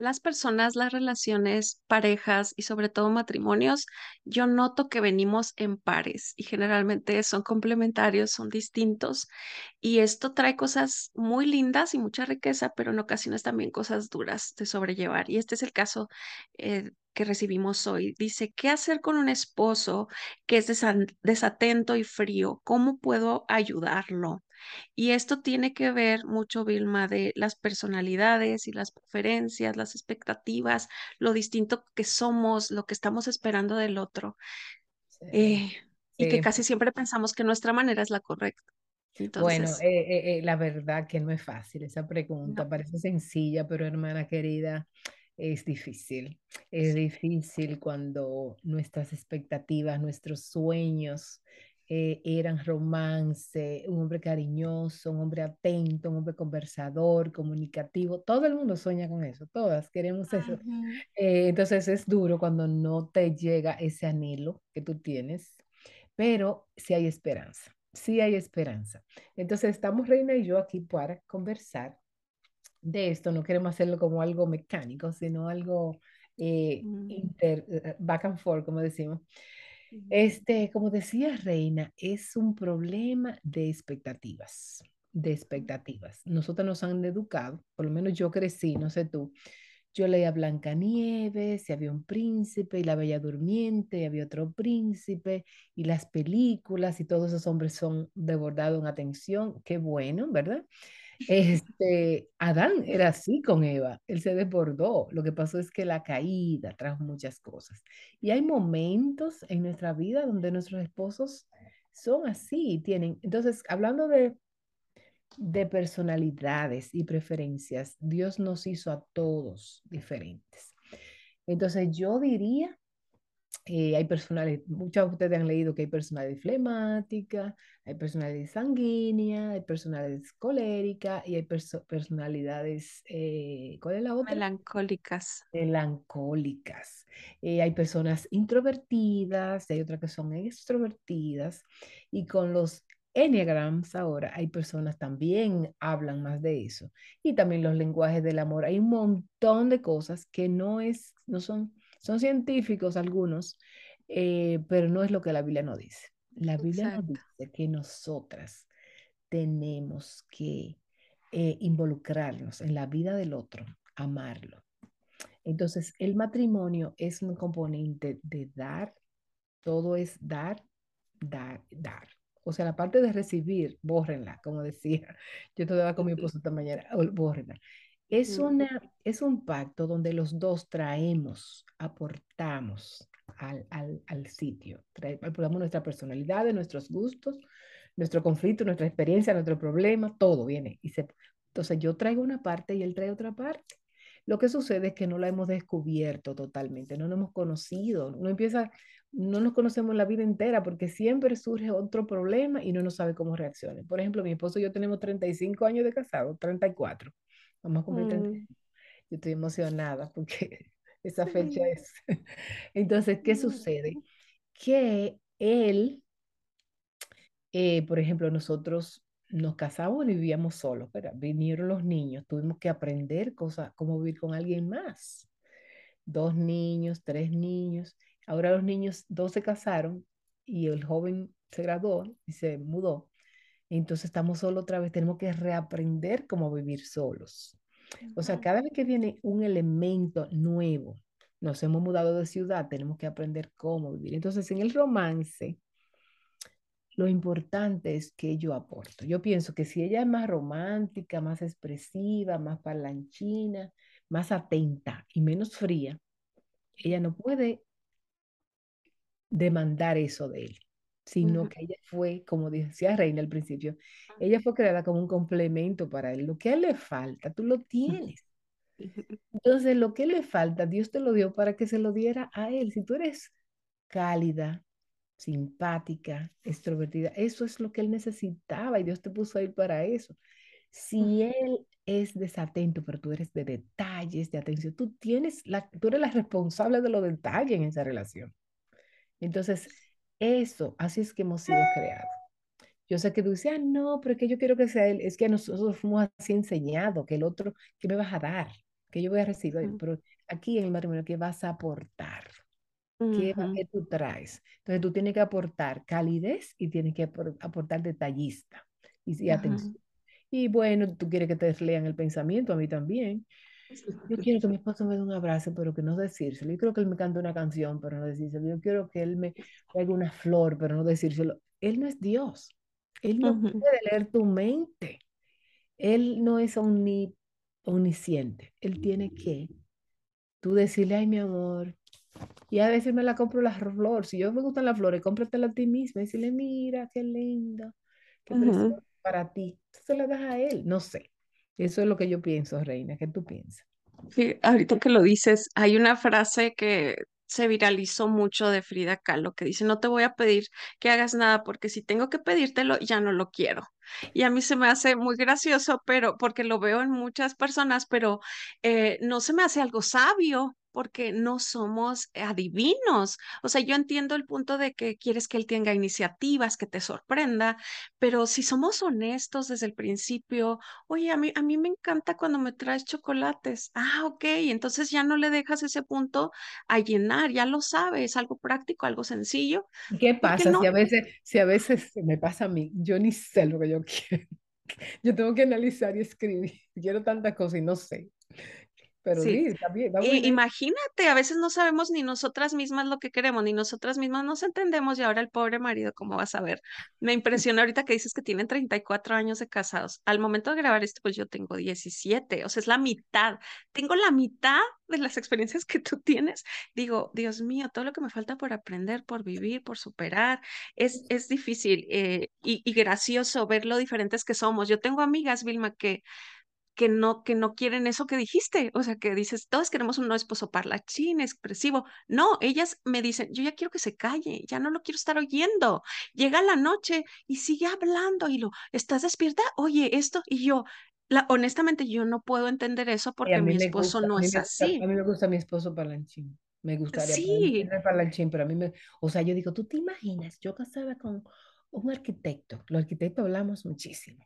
las personas, las relaciones, parejas y sobre todo matrimonios, yo noto que venimos en pares y generalmente son complementarios, son distintos y esto trae cosas muy lindas y mucha riqueza, pero en ocasiones también cosas duras de sobrellevar. Y este es el caso eh, que recibimos hoy. Dice, ¿qué hacer con un esposo que es desatento y frío? ¿Cómo puedo ayudarlo? Y esto tiene que ver mucho, Vilma, de las personalidades y las preferencias, las expectativas, lo distinto que somos, lo que estamos esperando del otro. Eh, y que casi siempre pensamos que nuestra manera es la correcta. Bueno, eh, eh, la verdad que no es fácil esa pregunta, parece sencilla, pero hermana querida, es difícil. Es difícil cuando nuestras expectativas, nuestros sueños eh, eran romance, un hombre cariñoso, un hombre atento, un hombre conversador, comunicativo. Todo el mundo sueña con eso, todas queremos eso. Eh, entonces es duro cuando no te llega ese anhelo que tú tienes, pero sí hay esperanza, sí hay esperanza. Entonces estamos Reina y yo aquí para conversar de esto. No queremos hacerlo como algo mecánico, sino algo eh, mm. inter, back and forth, como decimos. Este, como decía Reina, es un problema de expectativas, de expectativas. Nosotros nos han educado, por lo menos yo crecí, no sé tú, yo leía Blancanieves, y había un príncipe, y la Bella Durmiente, y había otro príncipe, y las películas, y todos esos hombres son desbordados en atención, qué bueno, ¿verdad? Este, Adán era así con Eva, él se desbordó. Lo que pasó es que la caída trajo muchas cosas. Y hay momentos en nuestra vida donde nuestros esposos son así, tienen. Entonces, hablando de, de personalidades y preferencias, Dios nos hizo a todos diferentes. Entonces, yo diría eh, hay personalidades, muchos de ustedes han leído que hay personalidad flemática, hay personalidad sanguínea, hay personalidad colérica y hay personalidades, eh, ¿cuál es la otra? Melancólicas. Melancólicas. Eh, hay personas introvertidas, hay otras que son extrovertidas y con los Enneagrams ahora hay personas también hablan más de eso y también los lenguajes del amor. Hay un montón de cosas que no es, no son son científicos algunos, eh, pero no es lo que la Biblia nos dice. La Biblia nos dice que nosotras tenemos que eh, involucrarnos en la vida del otro, amarlo. Entonces, el matrimonio es un componente de dar, todo es dar, dar, dar. O sea, la parte de recibir, bórrenla, como decía. Yo todavía con mi esposo esta mañana, bórrenla. Es, una, es un pacto donde los dos traemos, aportamos al, al, al sitio, aportamos nuestra personalidad, nuestros gustos, nuestro conflicto, nuestra experiencia, nuestro problema, todo viene. Y se, entonces yo traigo una parte y él trae otra parte. Lo que sucede es que no la hemos descubierto totalmente, no nos hemos conocido, no empieza, no nos conocemos la vida entera porque siempre surge otro problema y no nos sabe cómo reaccionar. Por ejemplo, mi esposo y yo tenemos 35 años de casado, 34. Vamos a cumplir mm. Yo estoy emocionada porque esa fecha es. Entonces, ¿qué sucede? Que él, eh, por ejemplo, nosotros nos casamos y vivíamos solos, pero vinieron los niños, tuvimos que aprender cosas, cómo vivir con alguien más. Dos niños, tres niños. Ahora los niños, dos se casaron y el joven se graduó y se mudó. Entonces estamos solos otra vez, tenemos que reaprender cómo vivir solos. O sea, cada vez que viene un elemento nuevo, nos hemos mudado de ciudad, tenemos que aprender cómo vivir. Entonces, en el romance, lo importante es que yo aporto. Yo pienso que si ella es más romántica, más expresiva, más parlanchina, más atenta y menos fría, ella no puede demandar eso de él sino que ella fue, como decía Reina al principio, ella fue creada como un complemento para él. Lo que a él le falta, tú lo tienes. Entonces, lo que le falta, Dios te lo dio para que se lo diera a él. Si tú eres cálida, simpática, extrovertida, eso es lo que él necesitaba y Dios te puso ahí para eso. Si él es desatento, pero tú eres de detalles, de atención, tú tienes la, tú eres la responsable de los detalles en esa relación. Entonces, eso, así es que hemos sido creados. Yo sé que tú dices, ah, no, pero es que yo quiero que sea él. Es que nosotros fuimos así enseñados, que el otro, ¿qué me vas a dar? que yo voy a recibir, pero aquí en el matrimonio, ¿qué vas a aportar? ¿Qué, ¿Qué, tú traes? Entonces tú tienes que aportar calidez y tienes que aportar detallista y, y atención. Y bueno, tú quieres que te lean el pensamiento, a mí también. Yo quiero que mi esposo me dé un abrazo, pero que no decírselo. Yo quiero que él me cante una canción, pero no decírselo. Yo quiero que él me haga una flor, pero no decírselo. Él no es Dios. Él no puede leer tu mente. Él no es omni, omnisciente. Él tiene que tú decirle, ay, mi amor. Y a veces me la compro la flor. Si yo me gustan las flores, cómpratela a ti misma. Y decirle, mira, qué linda, qué preciosa para ti. Se la das a él. No sé. Eso es lo que yo pienso, Reina. ¿Qué tú piensas? Sí, ahorita que lo dices, hay una frase que se viralizó mucho de Frida Kahlo que dice, no te voy a pedir que hagas nada porque si tengo que pedírtelo, ya no lo quiero. Y a mí se me hace muy gracioso, pero porque lo veo en muchas personas, pero eh, no se me hace algo sabio porque no somos adivinos. O sea, yo entiendo el punto de que quieres que él tenga iniciativas, que te sorprenda, pero si somos honestos desde el principio, oye, a mí, a mí me encanta cuando me traes chocolates. Ah, ok, entonces ya no le dejas ese punto a llenar, ya lo sabes, algo práctico, algo sencillo. ¿Qué pasa no? si a veces, si a veces me pasa a mí? Yo ni sé lo que yo quiero. Yo tengo que analizar y escribir. Quiero tantas cosas y no sé. Pero sí, está bien, imagínate, a veces no sabemos ni nosotras mismas lo que queremos, ni nosotras mismas nos entendemos y ahora el pobre marido, ¿cómo vas a ver? Me impresiona ahorita que dices que tienen 34 años de casados. Al momento de grabar esto, pues yo tengo 17, o sea, es la mitad. Tengo la mitad de las experiencias que tú tienes. Digo, Dios mío, todo lo que me falta por aprender, por vivir, por superar, es, es difícil eh, y, y gracioso ver lo diferentes que somos. Yo tengo amigas, Vilma, que que no, que no quieren eso que dijiste. O sea, que dices, todos queremos un no esposo parlachín, expresivo. No, ellas me dicen, yo ya quiero que se calle, ya no lo quiero estar oyendo. Llega la noche y sigue hablando y lo, ¿estás despierta? Oye, esto. Y yo, la, honestamente, yo no puedo entender eso porque mi esposo no es así. A mí me gusta mi esposo parlanchín. Me gustaría sí. parlanchín, pero a mí me, o sea, yo digo, ¿tú te imaginas? Yo casada con un arquitecto. Los arquitectos hablamos muchísimo.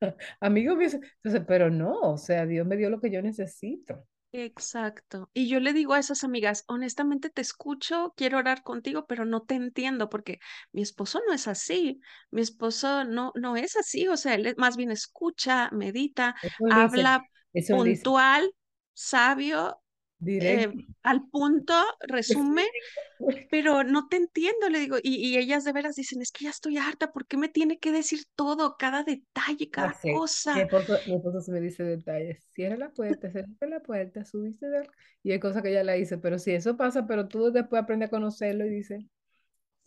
Amigo entonces, pero no, o sea, Dios me dio lo que yo necesito. Exacto. Y yo le digo a esas amigas, honestamente te escucho, quiero orar contigo, pero no te entiendo porque mi esposo no es así. Mi esposo no, no es así. O sea, él más bien escucha, medita, habla puntual, sabio, eh, al punto, resume, pero no te entiendo, le digo, y, ellas de veras dicen, es que ya estoy harta, ¿por qué me tiene que decir todo, cada detalle, cada cosa? Mi esposo, se me dice detalles, cierra la puerta, cierra la puerta, subiste, y hay cosas que ella le dice, pero si eso pasa, pero tú después aprendes a conocerlo y dice,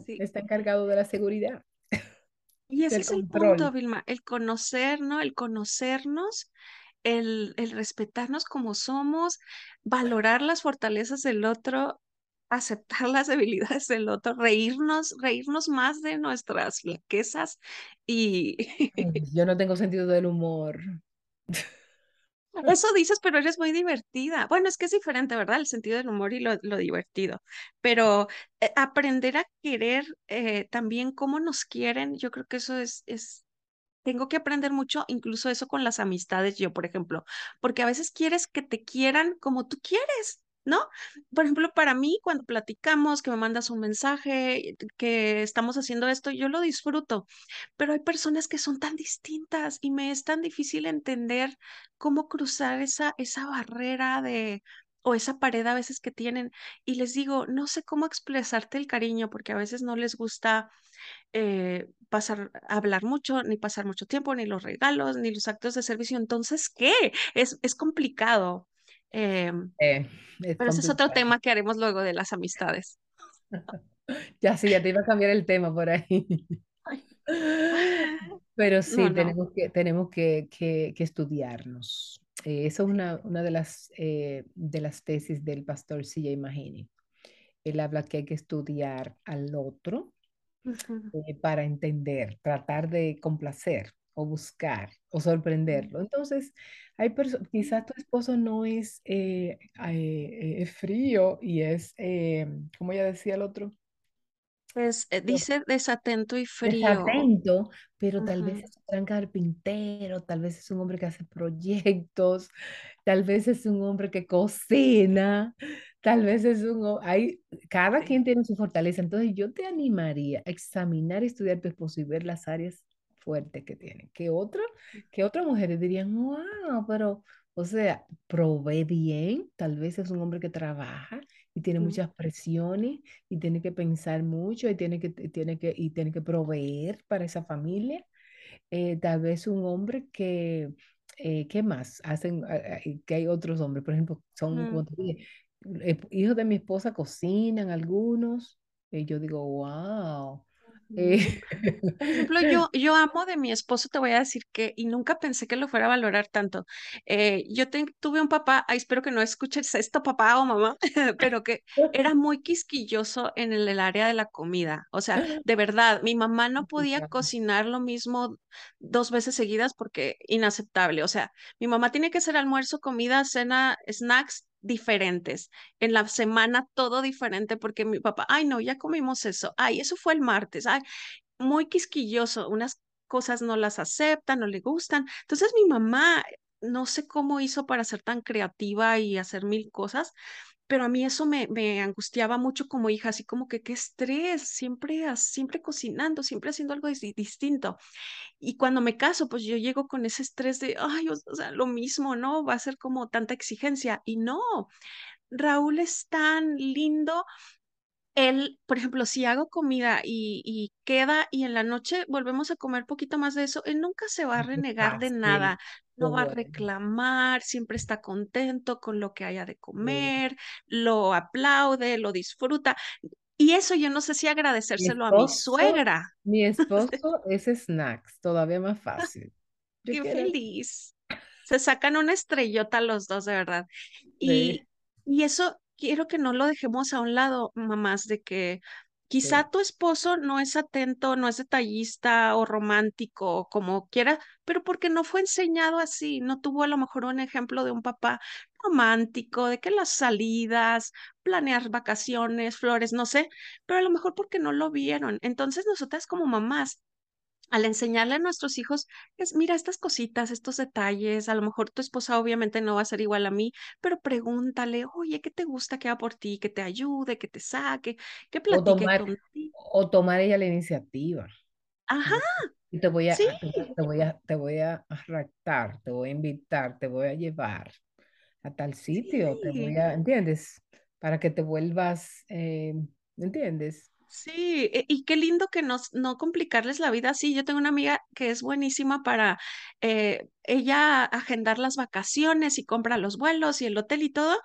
sí. está encargado de la seguridad. Y ese es el punto, Vilma, el conocer, ¿no? El conocernos el, respetarnos como somos, valorar las fortalezas del otro, aceptar las debilidades del otro, reírnos, reírnos más de nuestras flaquezas y... Yo no tengo sentido del humor. Eso dices, pero eres muy divertida. Bueno, es que es diferente, ¿verdad? El sentido del humor y lo, divertido. Pero eh, aprender a querer eh, también cómo nos quieren, yo creo que eso es, es tengo que aprender mucho, incluso eso con las amistades, yo, por ejemplo, porque a veces quieres que te quieran como tú quieres, ¿no? Por ejemplo, para mí, cuando platicamos, que me mandas un mensaje, que estamos haciendo esto, yo lo disfruto, pero hay personas que son tan distintas y me es tan difícil entender cómo cruzar esa, esa barrera de o esa pared a veces que tienen y les digo, no sé cómo expresarte el cariño porque a veces no les gusta eh, pasar, hablar mucho, ni pasar mucho tiempo, ni los regalos, ni los actos de servicio. Entonces, ¿qué? Es, es complicado. Em, eh, pero ese es otro tema que haremos luego de las amistades. ya sí, ya te iba a cambiar el tema por ahí. Pero sí, tenemos, que, tenemos que, que, estudiarnos. Eh, esa es una, una de, las, de las tesis del pastor C.J. Mahini. Él habla que hay que estudiar al otro eh, para entender, tratar de complacer o buscar o sorprenderlo. Entonces, hay quizás tu esposo no es eh, eh, frío y es, como ya decía el otro, Es, eh, dice desatento y frío. desatento, pero tal vez Ujú, es un gran carpintero, tal vez es un hombre que hace proyectos, tal vez es un hombre que cocina, tal vez es un... Hay, cada quien tiene su fortaleza, entonces yo te animaría a examinar y estudiar tu esposo y ver las áreas fuertes que tiene. Que otra, que otras mujeres dirían, wow, pero, o sea, provee bien, tal vez es un hombre que trabaja y tiene muchas presiones y tiene que pensar mucho y tiene que, tiene que, y tiene que proveer para esa familia. Eh, tal vez un hombre que, eh, ¿qué más? Hacen, ah, ah, que hay otros hombres, por ejemplo, son, como te dije, eh, hijos de mi esposa cocinan algunos, y yo digo, wow. Eh, Ujú. Por ejemplo, yo, yo amo de mi esposo, te voy a decir que, y nunca pensé que lo fuera a valorar tanto. Eh, yo te- tuve un papá, ay, espero que no escuches esto, papá o mamá, pero que era muy quisquilloso en el, el área de la comida. O sea, de verdad, mi mamá no podía cocinar lo mismo dos veces seguidas porque inaceptable. O sea, mi mamá tiene que hacer almuerzo, comida, cena, snacks diferentes. En la semana todo diferente porque mi papá, ay, no, ya comimos eso. Ay, eso fue el martes. Ay, muy quisquilloso, unas cosas no las acepta, no le gustan. Entonces mi mamá, no sé cómo hizo para ser tan creativa y hacer mil cosas, pero a mí eso me, angustiaba mucho como hija, así como que qué estrés, siempre, siempre cocinando, siempre haciendo algo dis- distinto. Y cuando me caso, pues yo llego con ese estrés de, ay, o sea, lo mismo, ¿no? Va a ser como tanta exigencia. Y no, Raúl es tan lindo él, por ejemplo, si hago comida y, y queda y en la noche volvemos a comer poquito más de eso, él nunca se va a renegar de nada, no va a reclamar, siempre está contento con lo que haya de comer, lo aplaude, lo disfruta. Y eso yo no sé si Mi agradecérselo a mi suegra. mi esposo es snacks, todavía más fácil. Yo Qué quiero feliz. Se sacan una estrellota los dos, de verdad. Y, y eso quiero que no lo dejemos a un lado, mamás, de que quizá tu esposo no es atento, no es detallista o romántico, como quiera, pero porque no fue enseñado así, no tuvo a lo mejor un ejemplo de un papá romántico, de que las salidas, planear vacaciones, flores, no sé, pero a lo mejor porque no lo vieron. Entonces, nosotras como mamás al enseñarle a nuestros hijos, es, mira estas cositas, estos detalles, a lo mejor tu esposa obviamente no va a ser igual a mí, pero pregúntale, oye, ¿qué te gusta que haga por ti? Que te ayude, que te saque, que o platique tomar, contigo. o tomar ella la iniciativa. Ajá, Y te voy sí, a, a, te voy a, te voy a raptar, te voy a invitar, te voy a llevar a tal sitio, te voy sí. a, ¿entiendes? Para que te vuelvas, eh, ¿entiendes? Sí, e- y qué lindo que no, no complicarles la vida así. Yo tengo una amiga que es buenísima para eh, ella agendar las vacaciones y compra los vuelos y el hotel y todo,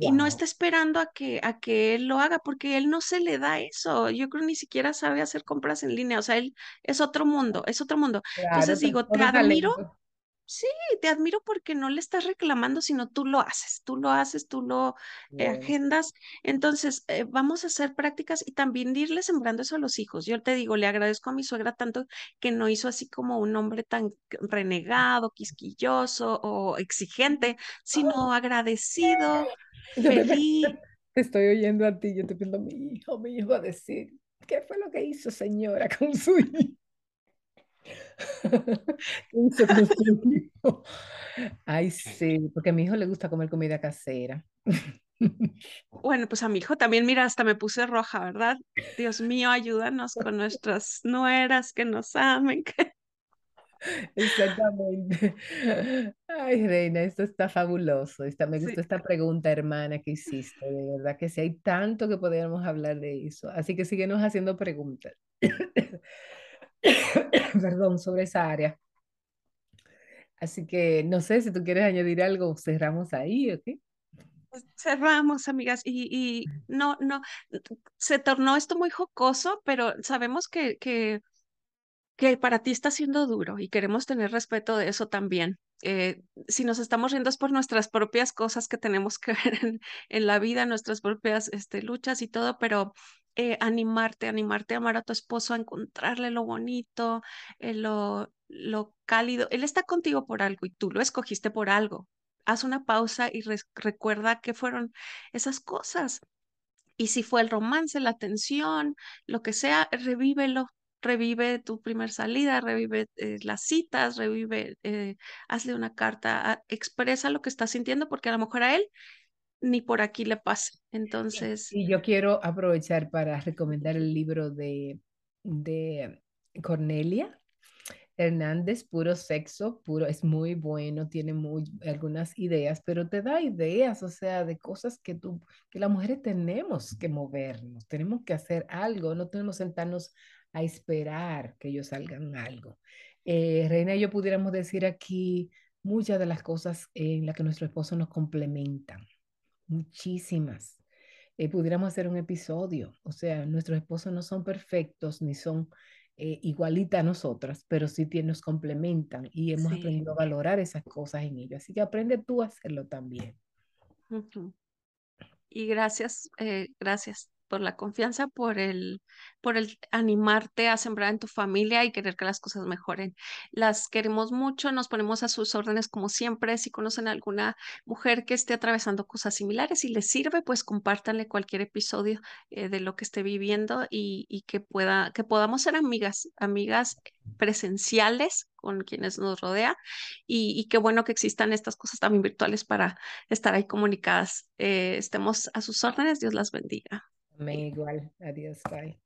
y no está esperando a que, a que él lo haga porque él no se le da eso. Yo creo ni siquiera sabe hacer compras en línea. O sea, él es otro mundo, es otro mundo. Claro, Entonces digo, te admiro talento. Sí, te admiro porque no le estás reclamando, sino tú lo haces, tú lo haces, tú lo eh, agendas. Entonces, eh, vamos a hacer prácticas y también irle sembrando eso a los hijos. Yo te digo, le agradezco a mi suegra tanto que no hizo así como un hombre tan renegado, quisquilloso o exigente, sino agradecido, yo te, feliz. estoy oyendo a ti, yo te pido a mi hijo, mi hijo a decir, ¿qué fue lo que hizo señora con su hijo? ¿Qué hizo con su hijo? Ay, sí, porque a mi hijo le gusta comer comida casera. Bueno, pues a mi hijo también, mira, hasta me puse roja, ¿verdad? Dios mío, ayúdanos con nuestras nueras que nos amen. Exactamente. Ay, Reina, esto está fabuloso. Esta, me Sí. gustó esta pregunta, hermana, que hiciste. De verdad que sí, hay tanto que podríamos hablar de eso. Así que síguenos haciendo preguntas. Perdón, sobre esa área. Así que no sé si tú quieres añadir algo, cerramos ahí, ¿ok? Cerramos, amigas, y, y no, no, se tornó esto muy jocoso, pero sabemos que, que, que para ti está siendo duro y queremos tener respeto de eso también. Eh, si nos estamos riendo es por nuestras propias cosas que tenemos que ver en, la vida, nuestras propias este, luchas y todo, pero eh, animarte, animarte a amar a tu esposo, a encontrarle lo bonito, eh, lo, lo cálido. Él está contigo por algo y tú lo escogiste por algo. Haz una pausa y recuerda qué fueron esas cosas Y si fue el romance, la tensión, lo que sea, revívelo, revive tu primer salida, revive eh, las citas, revive, eh, hazle una carta, expresa lo que estás sintiendo porque a lo mejor a él ni por aquí le pasa. Entonces... Y, yo quiero aprovechar para recomendar el libro de, de Cornelia, Hernández, puro sexo, puro, es muy bueno, tiene muy, algunas ideas, pero te da ideas, o sea, de cosas que tú, que las mujeres tenemos que movernos, tenemos que hacer algo, no tenemos que sentarnos a esperar que ellos salgan algo. Eh, Reina y yo pudiéramos decir aquí muchas de las cosas en las que nuestro esposo nos complementan, muchísimas. Eh, pudiéramos hacer un episodio, o sea, nuestros esposos no son perfectos ni son eh, igualita a nosotras, pero sí nos complementan y hemos aprendido a valorar esas cosas en ellos. Así que aprende tú a hacerlo también. Y gracias, eh, gracias la confianza, por el, por el animarte a sembrar en tu familia y querer que las cosas mejoren. Las queremos mucho, nos ponemos a sus órdenes como siempre. Si conocen a alguna mujer que esté atravesando cosas similares y les sirve, pues compártanle cualquier episodio eh, de lo que esté viviendo y, y, que pueda, que podamos ser amigas, amigas presenciales con quienes nos rodea y, y, qué bueno que existan estas cosas también virtuales para estar ahí comunicadas. Eh, estemos a sus órdenes, Dios las bendiga. Me igual. Adiós. Bye.